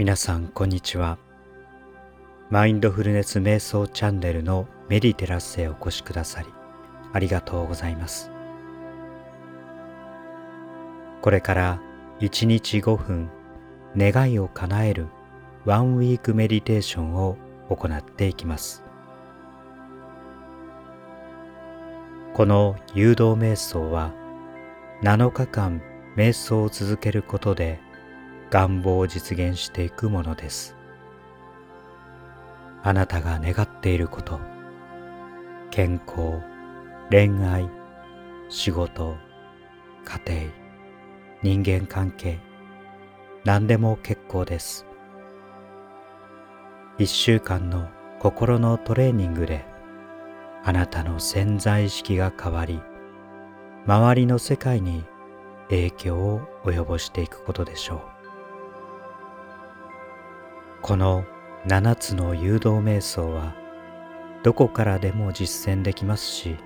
皆さんこんにちは。マインドフルネス瞑想チャンネルのメディテラスへお越しくださりありがとうございます。これから1日5分願いを叶えるワンウィークメディテーションを行っていきます。この誘導瞑想は7日間瞑想を続けることで願望を実現していくものです。あなたが願っていること健康恋愛仕事家庭人間関係何でも結構です。一週間の心のトレーニングであなたの潜在意識が変わり周りの世界に影響を及ぼしていくことでしょう。この7つの誘導瞑想はどこからでも実践できますし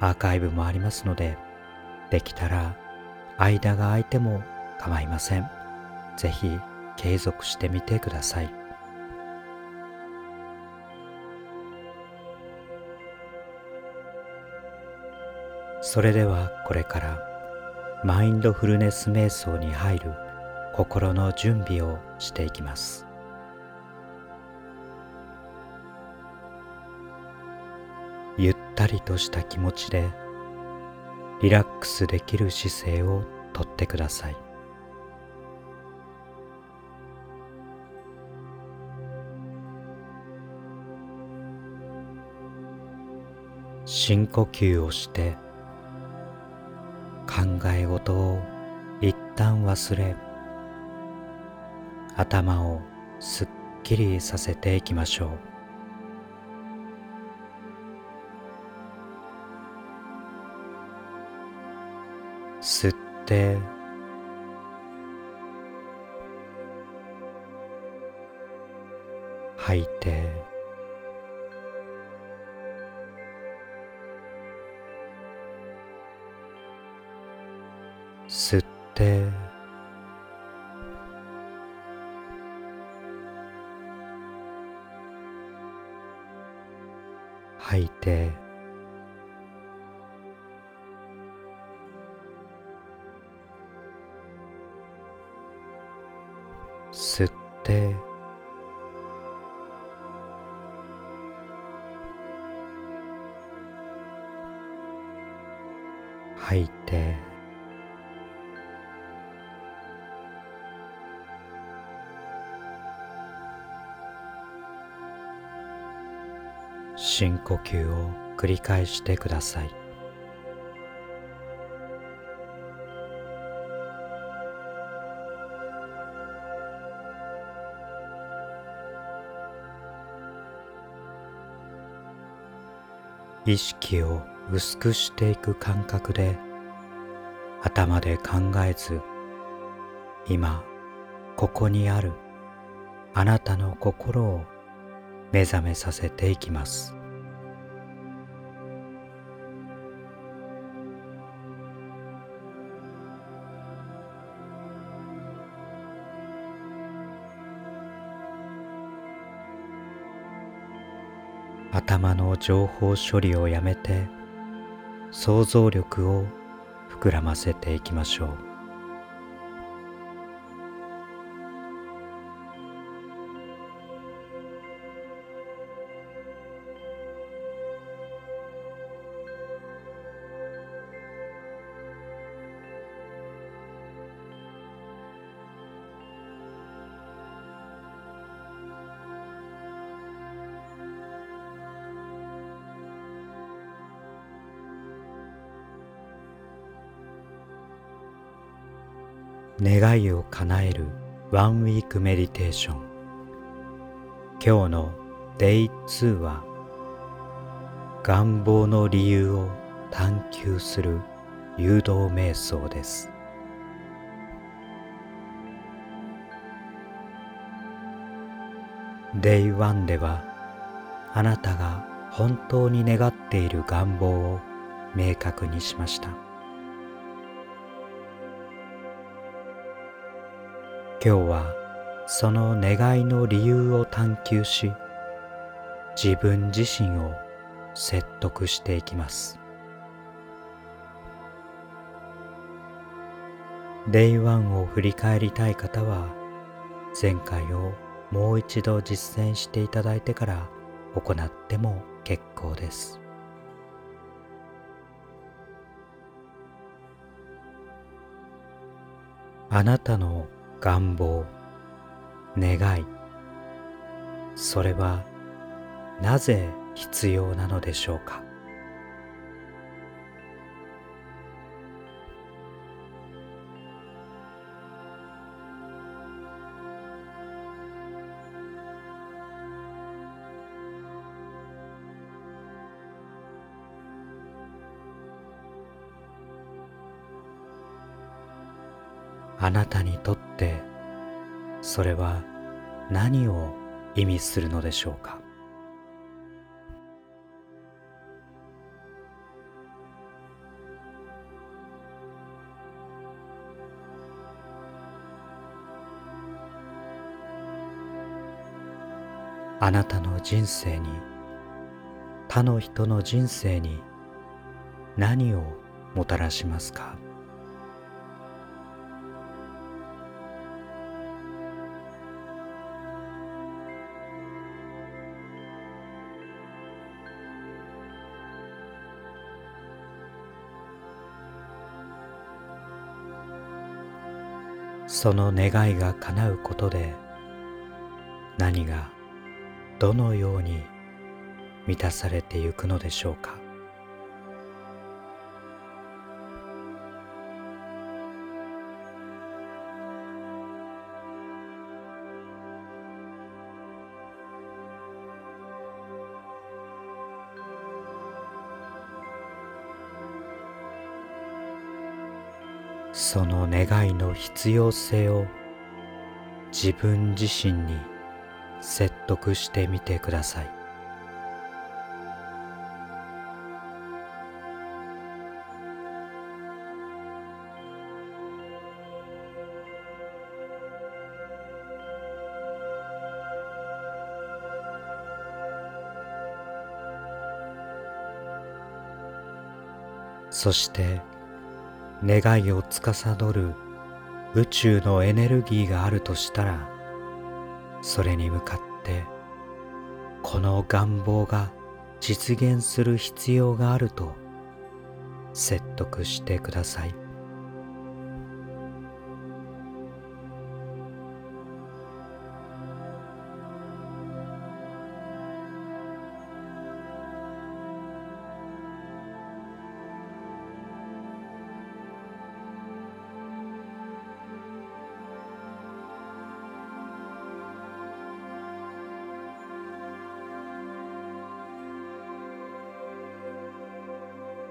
アーカイブもありますのでできたら間が空いても構いません。ぜひ継続してみてください。それではこれからマインドフルネス瞑想に入る心の準備をしていきます。ゆったりとした気持ちでリラックスできる姿勢をとってください。深呼吸をして考え事を一旦忘れ頭をすっきりさせていきましょう。って。吐いて。吸って。吐いて。て吐いて深呼吸を繰り返してください。意識を薄くしていく感覚で頭で考えず今ここにあるあなたの心を目覚めさせていきます。頭の情報処理をやめて想像力を膨らませていきましょう。願いを叶えるワンウィークメディテーション。今日の Day2 は願望の理由を探求する誘導瞑想です。Day1 ではあなたが本当に願っている願望を明確にしました。今日はその願いの理由を探求し自分自身を説得していきます。 Day One を振り返りたい方は前回をもう一度実践していただいてから行っても結構です。あなたの願望願い。それはなぜ必要なのでしょうか？あなたにとってってそれは何を意味するのでしょうか？あなたの人生に他の人の人生に何をもたらしますか？その願いが叶うことで何がどのように満たされてゆくのでしょうか。その願いの必要性を自分自身に説得してみてください。そして願いを司る宇宙のエネルギーがあるとしたらそれに向かってこの願望が実現する必要があると説得してください。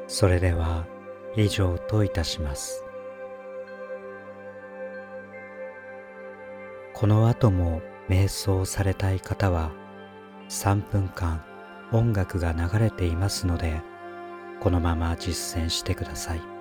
それでは以上といたします。この後も瞑想されたい方は3分間音楽が流れていますのでこのまま実践してください。